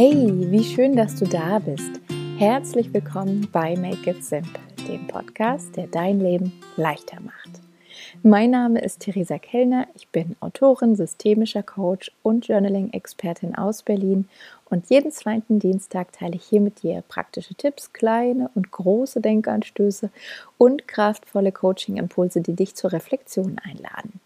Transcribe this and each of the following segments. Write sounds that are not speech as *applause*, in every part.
Hey, wie schön, dass du da bist. Herzlich willkommen bei Make It Simple, dem Podcast, der dein Leben leichter macht. Mein Name ist Theresa Kellner, ich bin Autorin, systemischer Coach und Journaling-Expertin aus Berlin und jeden zweiten Dienstag teile ich hier mit dir praktische Tipps, kleine und große Denkanstöße und kraftvolle Coaching-Impulse, die dich zur Reflexion einladen.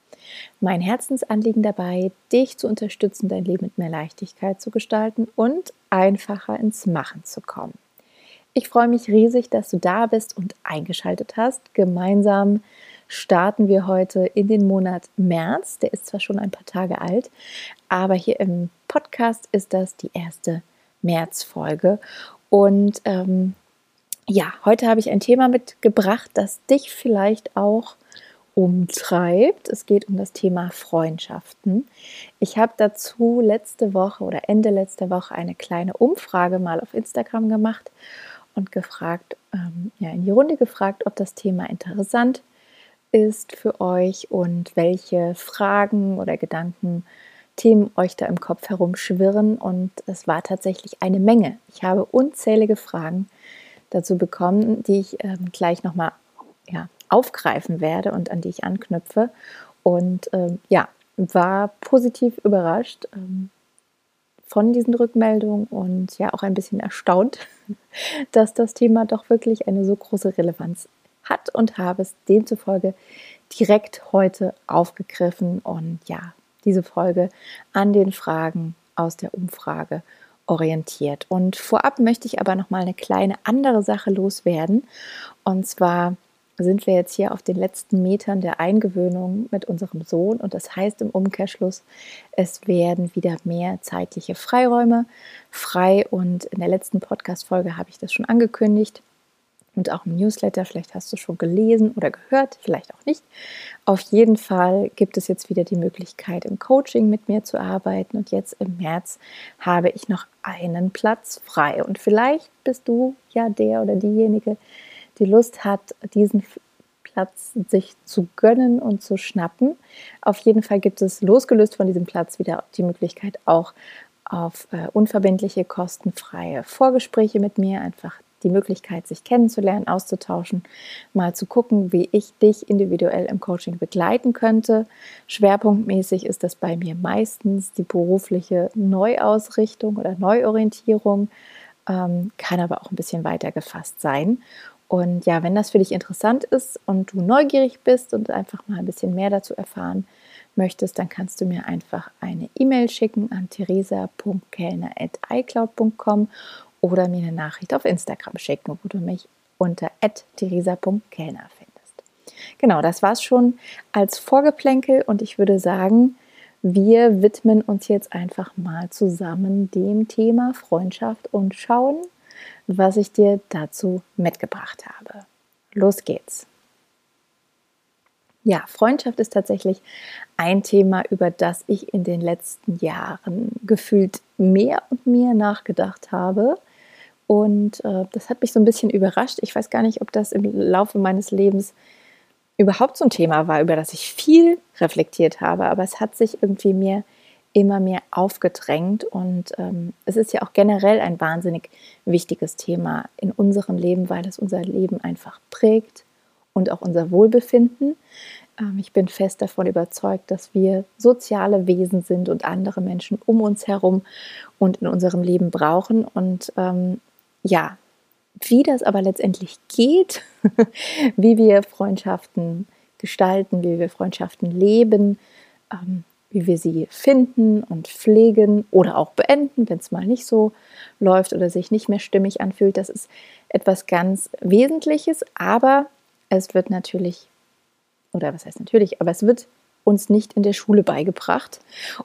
Mein Herzensanliegen dabei, dich zu unterstützen, dein Leben mit mehr Leichtigkeit zu gestalten und einfacher ins Machen zu kommen. Ich freue mich riesig, dass du da bist und eingeschaltet hast. Gemeinsam starten wir heute in den Monat März. Der ist zwar schon ein paar Tage alt, aber hier im Podcast ist das die erste Märzfolge. Und ähm, ja, heute habe ich ein Thema mitgebracht, das dich vielleicht auch umtreibt. Es geht um das Thema Freundschaften. Ich habe dazu letzte Woche oder Ende letzter Woche eine kleine Umfrage mal auf Instagram gemacht und gefragt, ähm, ja, in die Runde gefragt, ob das Thema interessant ist für euch und welche Fragen oder Gedanken, Themen euch da im Kopf herumschwirren. Und es war tatsächlich eine Menge. Ich habe unzählige Fragen dazu bekommen, die ich ähm, gleich nochmal ja, aufgreifen werde und an die ich anknüpfe. Und ähm, ja, war positiv überrascht ähm, von diesen Rückmeldungen und ja auch ein bisschen erstaunt, *laughs* dass das Thema doch wirklich eine so große Relevanz hat und habe es demzufolge direkt heute aufgegriffen und ja, diese Folge an den Fragen aus der Umfrage orientiert. Und vorab möchte ich aber noch mal eine kleine andere Sache loswerden und zwar sind wir jetzt hier auf den letzten Metern der Eingewöhnung mit unserem Sohn. Und das heißt im Umkehrschluss, es werden wieder mehr zeitliche Freiräume frei. Und in der letzten Podcast-Folge habe ich das schon angekündigt und auch im Newsletter, vielleicht hast du schon gelesen oder gehört, vielleicht auch nicht. Auf jeden Fall gibt es jetzt wieder die Möglichkeit, im Coaching mit mir zu arbeiten. Und jetzt im März habe ich noch einen Platz frei. Und vielleicht bist du ja der oder diejenige, die Lust hat, diesen Platz sich zu gönnen und zu schnappen. Auf jeden Fall gibt es losgelöst von diesem Platz wieder die Möglichkeit auch auf äh, unverbindliche, kostenfreie Vorgespräche mit mir, einfach die Möglichkeit, sich kennenzulernen, auszutauschen, mal zu gucken, wie ich dich individuell im Coaching begleiten könnte. Schwerpunktmäßig ist das bei mir meistens die berufliche Neuausrichtung oder Neuorientierung, ähm, kann aber auch ein bisschen weiter gefasst sein. Und ja, wenn das für dich interessant ist und du neugierig bist und einfach mal ein bisschen mehr dazu erfahren möchtest, dann kannst du mir einfach eine E-Mail schicken an theresa.kellner.icloud.com oder mir eine Nachricht auf Instagram schicken, wo du mich unter theresa.kellner findest. Genau, das war's schon als Vorgeplänkel und ich würde sagen, wir widmen uns jetzt einfach mal zusammen dem Thema Freundschaft und schauen, was ich dir dazu mitgebracht habe. Los geht's. Ja, Freundschaft ist tatsächlich ein Thema, über das ich in den letzten Jahren gefühlt mehr und mehr nachgedacht habe. Und äh, das hat mich so ein bisschen überrascht. Ich weiß gar nicht, ob das im Laufe meines Lebens überhaupt so ein Thema war, über das ich viel reflektiert habe. Aber es hat sich irgendwie mir immer mehr aufgedrängt. Und ähm, es ist ja auch generell ein wahnsinnig wichtiges Thema in unserem Leben, weil es unser Leben einfach prägt und auch unser Wohlbefinden. Ähm, ich bin fest davon überzeugt, dass wir soziale Wesen sind und andere Menschen um uns herum und in unserem Leben brauchen. Und ähm, ja, wie das aber letztendlich geht, *laughs* wie wir Freundschaften gestalten, wie wir Freundschaften leben, ähm, wie wir sie finden und pflegen oder auch beenden, wenn es mal nicht so läuft oder sich nicht mehr stimmig anfühlt. Das ist etwas ganz Wesentliches, aber es wird natürlich, oder was heißt natürlich, aber es wird uns nicht in der Schule beigebracht.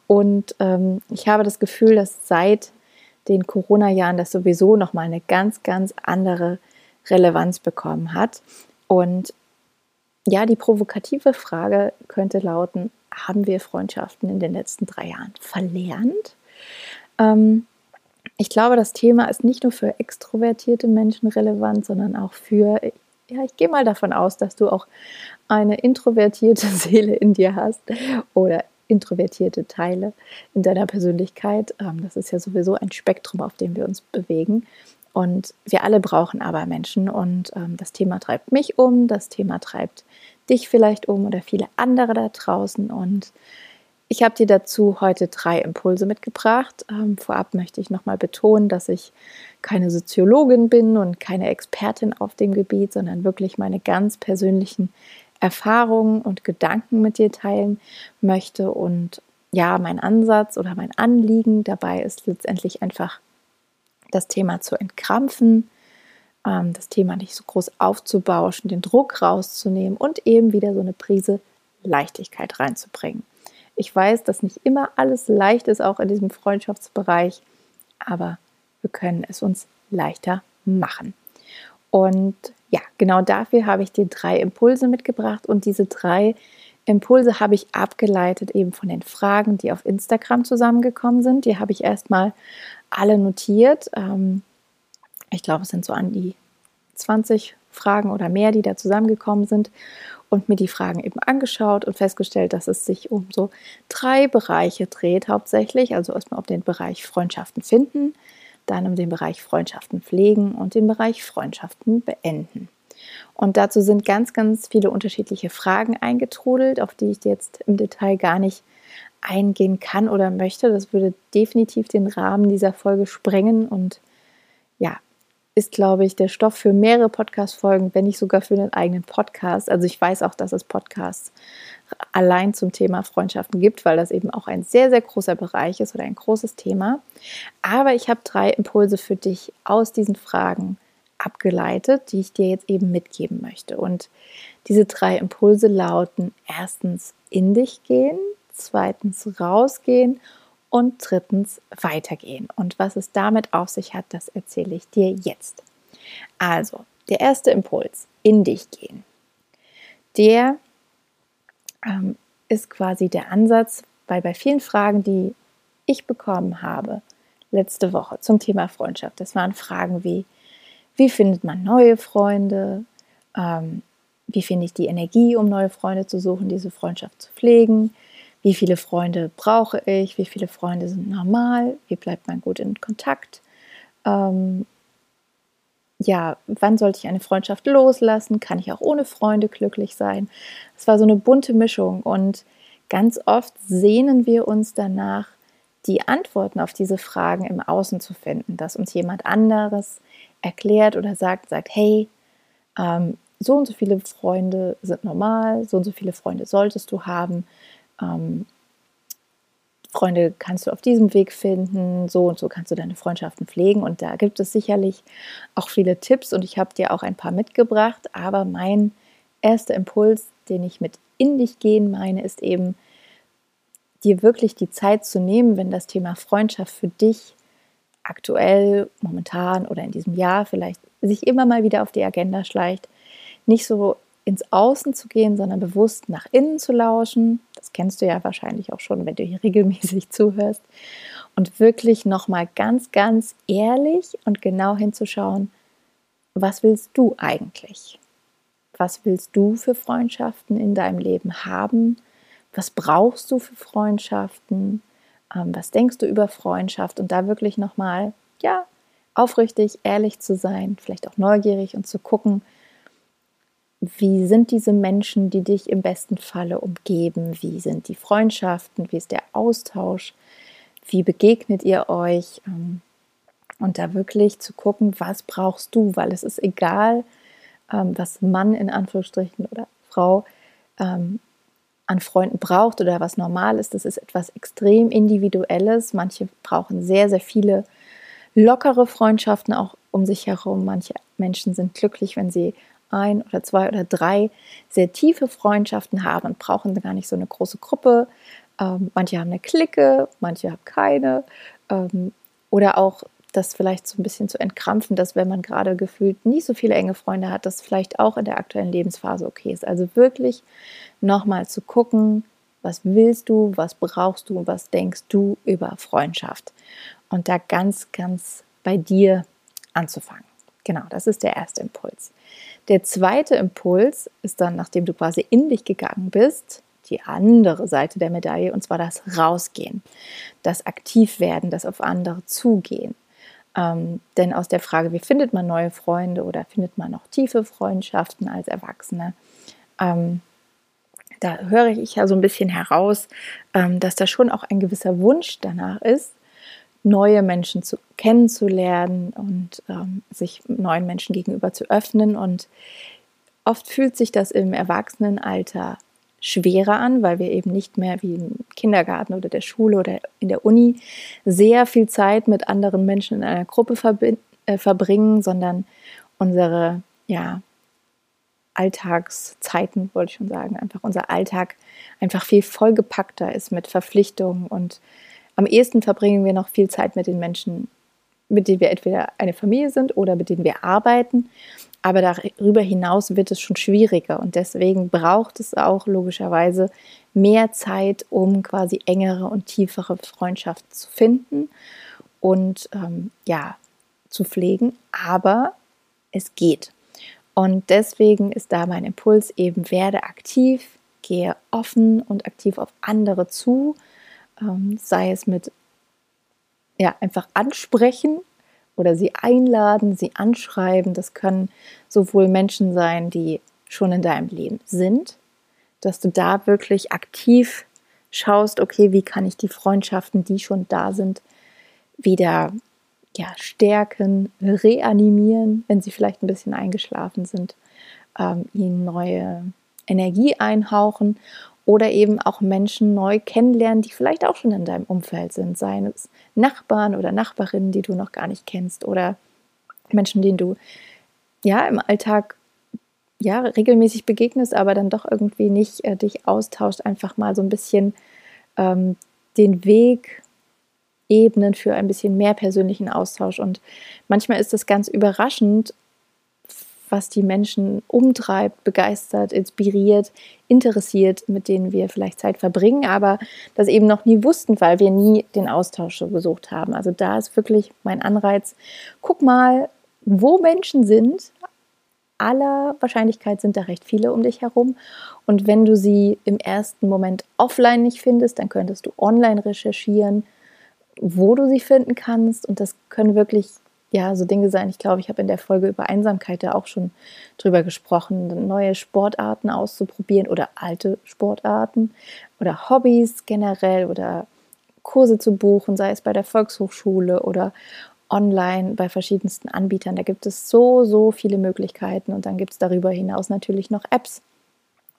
Und ähm, ich habe das Gefühl, dass seit den Corona-Jahren das sowieso nochmal eine ganz, ganz andere Relevanz bekommen hat. Und ja, die provokative Frage könnte lauten, haben wir Freundschaften in den letzten drei Jahren verlernt? Ähm, ich glaube, das Thema ist nicht nur für extrovertierte Menschen relevant, sondern auch für, ja, ich gehe mal davon aus, dass du auch eine introvertierte *laughs* Seele in dir hast oder introvertierte Teile in deiner Persönlichkeit. Ähm, das ist ja sowieso ein Spektrum, auf dem wir uns bewegen. Und wir alle brauchen aber Menschen. Und ähm, das Thema treibt mich um, das Thema treibt dich vielleicht um oder viele andere da draußen. Und ich habe dir dazu heute drei Impulse mitgebracht. Ähm, vorab möchte ich nochmal betonen, dass ich keine Soziologin bin und keine Expertin auf dem Gebiet, sondern wirklich meine ganz persönlichen Erfahrungen und Gedanken mit dir teilen möchte. Und ja, mein Ansatz oder mein Anliegen dabei ist letztendlich einfach das Thema zu entkrampfen, ähm, das Thema nicht so groß aufzubauschen, den Druck rauszunehmen und eben wieder so eine Prise Leichtigkeit reinzubringen. Ich weiß, dass nicht immer alles leicht ist, auch in diesem Freundschaftsbereich, aber wir können es uns leichter machen. Und ja, genau dafür habe ich dir drei Impulse mitgebracht und diese drei Impulse habe ich abgeleitet eben von den Fragen, die auf Instagram zusammengekommen sind. Die habe ich erstmal alle notiert. Ähm, ich glaube, es sind so an die 20 Fragen oder mehr, die da zusammengekommen sind und mir die Fragen eben angeschaut und festgestellt, dass es sich um so drei Bereiche dreht hauptsächlich. Also erstmal um den Bereich Freundschaften finden, dann um den Bereich Freundschaften pflegen und den Bereich Freundschaften beenden. Und dazu sind ganz, ganz viele unterschiedliche Fragen eingetrudelt, auf die ich jetzt im Detail gar nicht eingehen kann oder möchte. Das würde definitiv den Rahmen dieser Folge sprengen und ist, glaube ich, der Stoff für mehrere Podcast-Folgen, wenn nicht sogar für einen eigenen Podcast. Also ich weiß auch, dass es Podcasts allein zum Thema Freundschaften gibt, weil das eben auch ein sehr, sehr großer Bereich ist oder ein großes Thema. Aber ich habe drei Impulse für dich aus diesen Fragen abgeleitet, die ich dir jetzt eben mitgeben möchte. Und diese drei Impulse lauten erstens in dich gehen, zweitens rausgehen und drittens weitergehen. Und was es damit auf sich hat, das erzähle ich dir jetzt. Also, der erste Impuls, in dich gehen. Der ähm, ist quasi der Ansatz, weil bei vielen Fragen, die ich bekommen habe letzte Woche zum Thema Freundschaft, das waren Fragen wie, wie findet man neue Freunde? Ähm, wie finde ich die Energie, um neue Freunde zu suchen, diese Freundschaft zu pflegen? Wie viele Freunde brauche ich? Wie viele Freunde sind normal? Wie bleibt man gut in Kontakt? Ähm, ja, wann sollte ich eine Freundschaft loslassen? Kann ich auch ohne Freunde glücklich sein? Es war so eine bunte Mischung und ganz oft sehnen wir uns danach, die Antworten auf diese Fragen im Außen zu finden, dass uns jemand anderes erklärt oder sagt, sagt, hey, ähm, so und so viele Freunde sind normal, so und so viele Freunde solltest du haben. Ähm, Freunde kannst du auf diesem Weg finden, so und so kannst du deine Freundschaften pflegen. Und da gibt es sicherlich auch viele Tipps und ich habe dir auch ein paar mitgebracht. Aber mein erster Impuls, den ich mit in dich gehen meine, ist eben, dir wirklich die Zeit zu nehmen, wenn das Thema Freundschaft für dich aktuell, momentan oder in diesem Jahr vielleicht sich immer mal wieder auf die Agenda schleicht, nicht so ins Außen zu gehen, sondern bewusst nach innen zu lauschen. Das kennst du ja wahrscheinlich auch schon, wenn du hier *laughs* regelmäßig zuhörst. Und wirklich nochmal ganz, ganz ehrlich und genau hinzuschauen, was willst du eigentlich? Was willst du für Freundschaften in deinem Leben haben? Was brauchst du für Freundschaften? Ähm, was denkst du über Freundschaft? Und da wirklich nochmal, ja, aufrichtig, ehrlich zu sein, vielleicht auch neugierig und zu gucken, wie sind diese Menschen, die dich im besten Falle umgeben? Wie sind die Freundschaften? Wie ist der Austausch? Wie begegnet ihr euch? Ähm, und da wirklich zu gucken, was brauchst du? Weil es ist egal, ähm, was Mann in Anführungsstrichen oder Frau an Freunden braucht oder was normal ist. Das ist etwas extrem Individuelles. Manche brauchen sehr, sehr viele lockere Freundschaften auch um sich herum. Manche Menschen sind glücklich, wenn sie ein oder zwei oder drei sehr tiefe Freundschaften haben und brauchen gar nicht so eine große Gruppe. Ähm, manche haben eine Clique, manche haben keine. Ähm, oder auch das vielleicht so ein bisschen zu entkrampfen, dass wenn man gerade gefühlt nicht so viele enge Freunde hat, das vielleicht auch in der aktuellen Lebensphase okay ist. Also wirklich nochmal zu gucken, was willst du, was brauchst du was denkst du über Freundschaft. Und da ganz, ganz bei dir anzufangen. Genau, das ist der erste Impuls. Der zweite Impuls ist dann, nachdem du quasi in dich gegangen bist, die andere Seite der Medaille, und zwar das Rausgehen, das Aktivwerden, das auf andere zugehen. Ähm, denn aus der Frage, wie findet man neue Freunde oder findet man noch tiefe Freundschaften als Erwachsene, ähm, da höre ich ja so ein bisschen heraus, ähm, dass da schon auch ein gewisser Wunsch danach ist, neue Menschen zu, kennenzulernen und ähm, sich neuen Menschen gegenüber zu öffnen. Und oft fühlt sich das im Erwachsenenalter schwerer an, weil wir eben nicht mehr wie im Kindergarten oder der Schule oder in der Uni sehr viel Zeit mit anderen Menschen in einer Gruppe äh, verbringen, sondern unsere ja, Alltagszeiten, wollte ich schon sagen, einfach unser Alltag einfach viel vollgepackter ist mit Verpflichtungen und am ehesten verbringen wir noch viel Zeit mit den Menschen, mit denen wir entweder eine Familie sind oder mit denen wir arbeiten. Aber darüber hinaus wird es schon schwieriger und deswegen braucht es auch logischerweise mehr Zeit, um quasi engere und tiefere Freundschaften zu finden und ähm, ja, zu pflegen. Aber es geht. Und deswegen ist da mein Impuls eben, werde aktiv, gehe offen und aktiv auf andere zu, ähm, sei es mit ja, einfach ansprechen oder sie einladen, sie anschreiben. Das können sowohl Menschen sein, die schon in deinem Leben sind, dass du da wirklich aktiv schaust, okay, wie kann ich die Freundschaften, die schon da sind, wieder ja, stärken, reanimieren, wenn sie vielleicht ein bisschen eingeschlafen sind, ähm, ihnen neue Energie einhauchen oder eben auch Menschen neu kennenlernen, die vielleicht auch schon in deinem Umfeld sind, seien es Nachbarn oder Nachbarinnen, die du noch gar nicht kennst. Oder Menschen, denen du ja im Alltag ja regelmäßig begegnest, aber dann doch irgendwie nicht äh, dich austauscht, einfach mal so ein bisschen ähm, den Weg Ebenen für ein bisschen mehr persönlichen Austausch. Und manchmal ist es ganz überraschend, was die Menschen umtreibt, begeistert, inspiriert, interessiert, mit denen wir vielleicht Zeit verbringen, aber das eben noch nie wussten, weil wir nie den Austausch gesucht haben. Also da ist wirklich mein Anreiz, guck mal, wo Menschen sind. Aller Wahrscheinlichkeit sind da recht viele um dich herum. Und wenn du sie im ersten Moment offline nicht findest, dann könntest du online recherchieren, wo du sie finden kannst. Und das können wirklich ja so Dinge sein. Ich glaube, ich habe in der Folge über Einsamkeit ja auch schon drüber gesprochen, neue Sportarten auszuprobieren oder alte Sportarten oder Hobbys generell oder Kurse zu buchen, sei es bei der Volkshochschule oder online bei verschiedensten Anbietern. Da gibt es so, so viele Möglichkeiten. Und dann gibt es darüber hinaus natürlich noch Apps,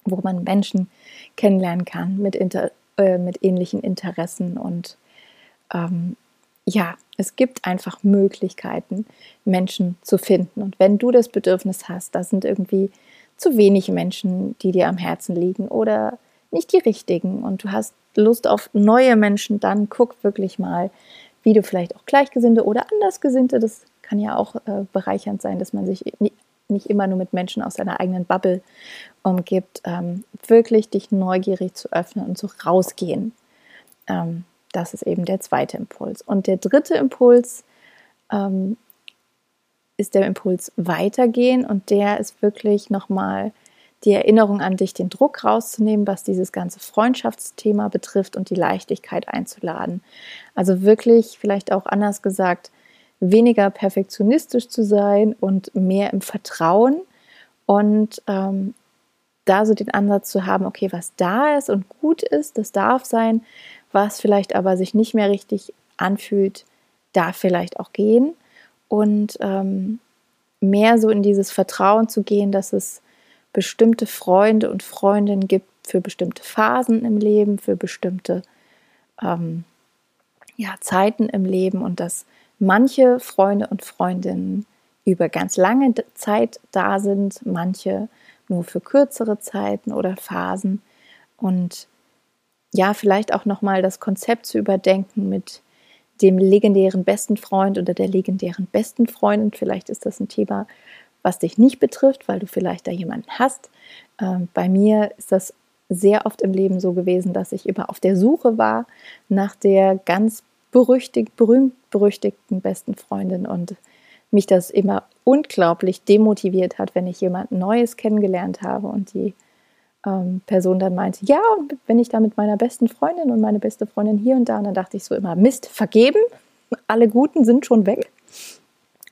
wo man Menschen kennenlernen kann mit, inter, äh, mit ähnlichen Interessen und ähm, ja, es gibt einfach Möglichkeiten, Menschen zu finden. Und wenn du das Bedürfnis hast, da sind irgendwie zu wenig Menschen, die dir am Herzen liegen oder nicht die richtigen und du hast Lust auf neue Menschen, dann guck wirklich mal, wie du vielleicht auch Gleichgesinnte oder Andersgesinnte, das kann ja auch äh, bereichernd sein, dass man sich nicht immer nur mit Menschen aus seiner eigenen Bubble umgibt, ähm, wirklich dich neugierig zu öffnen und zu rausgehen. Ähm, das ist eben der zweite Impuls. Und der dritte Impuls ähm, ist der Impuls weitergehen und der ist wirklich nochmal die Erinnerung an dich, den Druck rauszunehmen, was dieses ganze Freundschaftsthema betrifft und die Leichtigkeit einzuladen. Also wirklich, vielleicht auch anders gesagt, weniger perfektionistisch zu sein und mehr im Vertrauen und ähm, da so den Ansatz zu haben, okay, was da ist und gut ist, das darf sein, was vielleicht aber sich nicht mehr richtig anfühlt, darf vielleicht auch gehen. Und ähm, mehr so in dieses Vertrauen zu gehen, dass es bestimmte Freunde und Freundinnen gibt für bestimmte Phasen im Leben, für bestimmte ähm, ja, Zeiten im Leben und dass manche Freunde und Freundinnen über ganz lange Zeit da sind, manche nur für kürzere Zeiten oder Phasen. Und ja, vielleicht auch nochmal das Konzept zu überdenken mit dem legendären besten Freund oder der legendären besten Freundin. Vielleicht ist das ein Thema, was dich nicht betrifft, weil du vielleicht da jemanden hast. Ähm, bei mir ist das sehr oft im Leben so gewesen, dass ich immer auf der Suche war nach der ganz berüchtigt, berühmt berüchtigten besten Freundin und mich das immer unglaublich demotiviert hat, wenn ich jemand Neues kennengelernt habe und die ähm, Person dann meinte, ja, und wenn ich da mit meiner besten Freundin und meine beste Freundin hier und da, und dann dachte ich so immer, Mist, vergeben, alle Guten sind schon weg.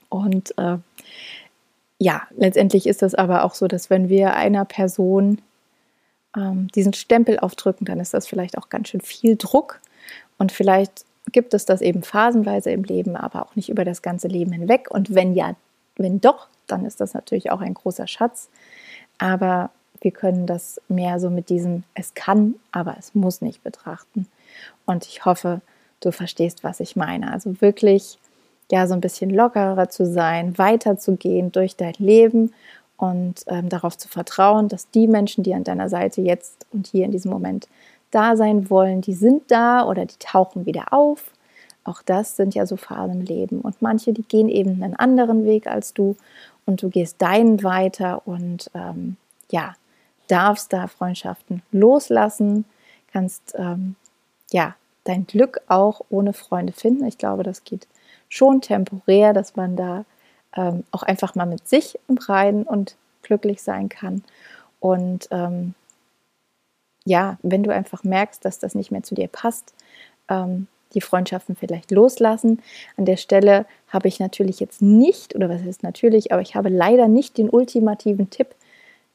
Und äh, ja, letztendlich ist das aber auch so, dass wenn wir einer Person ähm, diesen Stempel aufdrücken, dann ist das vielleicht auch ganz schön viel Druck. Und vielleicht gibt es das eben phasenweise im Leben, aber auch nicht über das ganze Leben hinweg. Und wenn ja, wenn doch, dann ist das natürlich auch ein großer Schatz. Aber wir können das mehr so mit diesem Es kann, aber es muss nicht betrachten. Und ich hoffe, du verstehst, was ich meine. Also wirklich, ja, so ein bisschen lockerer zu sein, weiterzugehen durch dein Leben und ähm, darauf zu vertrauen, dass die Menschen, die an deiner Seite jetzt und hier in diesem Moment da sein wollen, die sind da oder die tauchen wieder auf. Auch das sind ja so Phasen im Leben. Und manche, die gehen eben einen anderen Weg als du und du gehst deinen weiter und ähm, ja, darfst da Freundschaften loslassen, kannst ähm, ja dein Glück auch ohne Freunde finden. Ich glaube, das geht schon temporär, dass man da ähm, auch einfach mal mit sich im Reinen und glücklich sein kann. Und ähm, ja, wenn du einfach merkst, dass das nicht mehr zu dir passt, ähm, die Freundschaften vielleicht loslassen. An der Stelle habe ich natürlich jetzt nicht, oder was ist natürlich, aber ich habe leider nicht den ultimativen Tipp,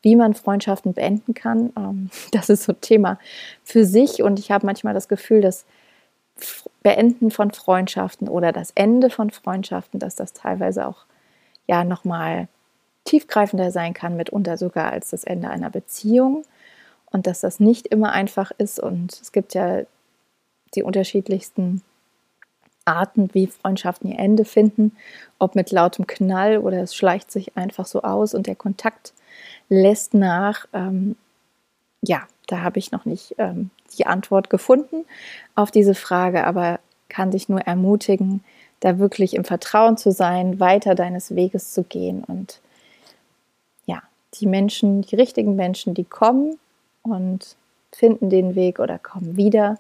wie man Freundschaften beenden kann. Ähm, *laughs* das ist so ein Thema für sich. Und ich habe manchmal das Gefühl, dass Beenden von Freundschaften oder das Ende von Freundschaften, dass das teilweise auch ja nochmal tiefgreifender sein kann, mitunter sogar als das Ende einer Beziehung. Und dass das nicht immer einfach ist. Und es gibt ja die unterschiedlichsten Arten, wie Freundschaften ihr Ende finden, ob mit lautem Knall oder es schleicht sich einfach so aus und der Kontakt lässt nach. Ähm, ja, da habe ich noch nicht ähm, die Antwort gefunden auf diese Frage, aber kann dich nur ermutigen, da wirklich im Vertrauen zu sein, weiter deines Weges zu gehen und ja, die Menschen, die richtigen Menschen, die kommen und finden den Weg oder kommen wieder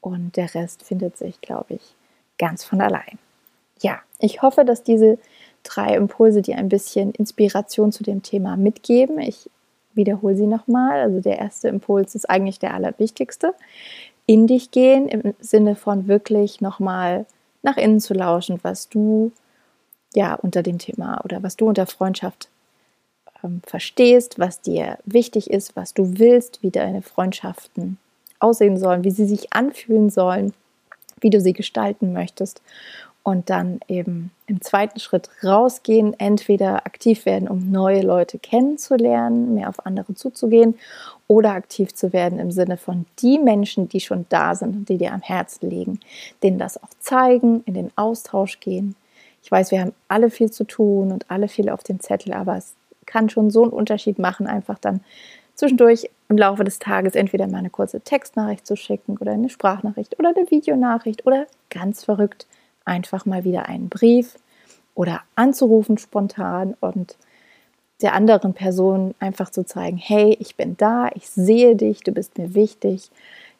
und der Rest findet sich, glaube ich, ganz von allein. Ja, ich hoffe, dass diese drei Impulse dir ein bisschen Inspiration zu dem Thema mitgeben. Ich wiederhole sie nochmal. Also der erste Impuls ist eigentlich der allerwichtigste. In dich gehen im Sinne von wirklich nochmal nach innen zu lauschen, was du ja unter dem Thema oder was du unter Freundschaft ähm, verstehst, was dir wichtig ist, was du willst, wie deine Freundschaften aussehen sollen, wie sie sich anfühlen sollen, wie du sie gestalten möchtest. Und dann eben im zweiten Schritt rausgehen, entweder aktiv werden, um neue Leute kennenzulernen, mehr auf andere zuzugehen, oder aktiv zu werden im Sinne von die Menschen, die schon da sind und die dir am Herzen liegen, denen das auch zeigen, in den Austausch gehen. Ich weiß, wir haben alle viel zu tun und alle viel auf dem Zettel, aber es kann schon so einen Unterschied machen, einfach dann zwischendurch im Laufe des Tages entweder mal eine kurze Textnachricht zu schicken oder eine Sprachnachricht oder eine Videonachricht oder ganz verrückt einfach mal wieder einen Brief oder anzurufen spontan und der anderen Person einfach zu zeigen, hey, ich bin da, ich sehe dich, du bist mir wichtig,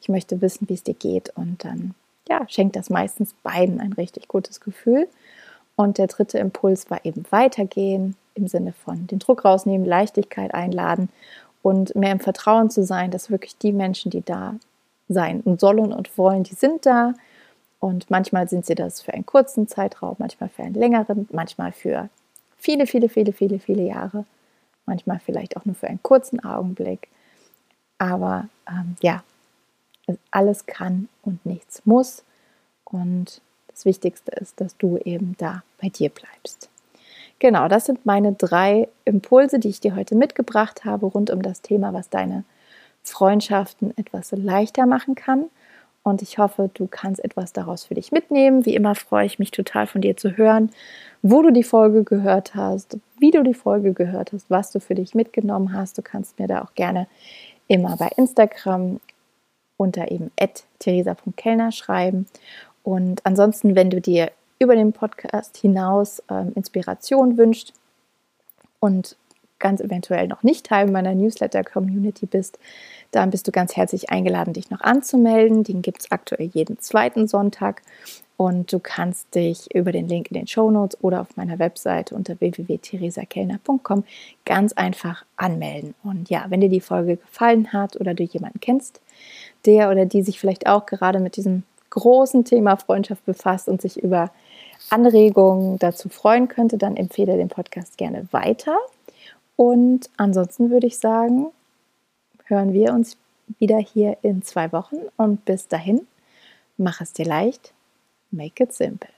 ich möchte wissen, wie es dir geht und dann ja, schenkt das meistens beiden ein richtig gutes Gefühl. Und der dritte Impuls war eben weitergehen im Sinne von den Druck rausnehmen, Leichtigkeit einladen und mehr im Vertrauen zu sein, dass wirklich die Menschen, die da sein sollen und wollen, die sind da. Und manchmal sind sie das für einen kurzen Zeitraum, manchmal für einen längeren, manchmal für viele, viele, viele, viele, viele Jahre, manchmal vielleicht auch nur für einen kurzen Augenblick. Aber ähm, ja, alles kann und nichts muss. Und das Wichtigste ist, dass du eben da bei dir bleibst. Genau, das sind meine drei Impulse, die ich dir heute mitgebracht habe rund um das Thema, was deine Freundschaften etwas leichter machen kann. Und ich hoffe, du kannst etwas daraus für dich mitnehmen. Wie immer freue ich mich total von dir zu hören, wo du die Folge gehört hast, wie du die Folge gehört hast, was du für dich mitgenommen hast. Du kannst mir da auch gerne immer bei Instagram unter eben theresa.kellner schreiben. Und ansonsten, wenn du dir über den Podcast hinaus ähm, Inspiration wünscht und ganz eventuell noch nicht Teil meiner Newsletter-Community bist, dann bist du ganz herzlich eingeladen, dich noch anzumelden. Den gibt es aktuell jeden zweiten Sonntag. Und du kannst dich über den Link in den Show Notes oder auf meiner Webseite unter www.theresakellner.com ganz einfach anmelden. Und ja, wenn dir die Folge gefallen hat oder du jemanden kennst, der oder die sich vielleicht auch gerade mit diesem großen Thema Freundschaft befasst und sich über Anregungen dazu freuen könnte, dann empfehle den Podcast gerne weiter. Und ansonsten würde ich sagen, hören wir uns wieder hier in zwei Wochen und bis dahin, mach es dir leicht, make it simple.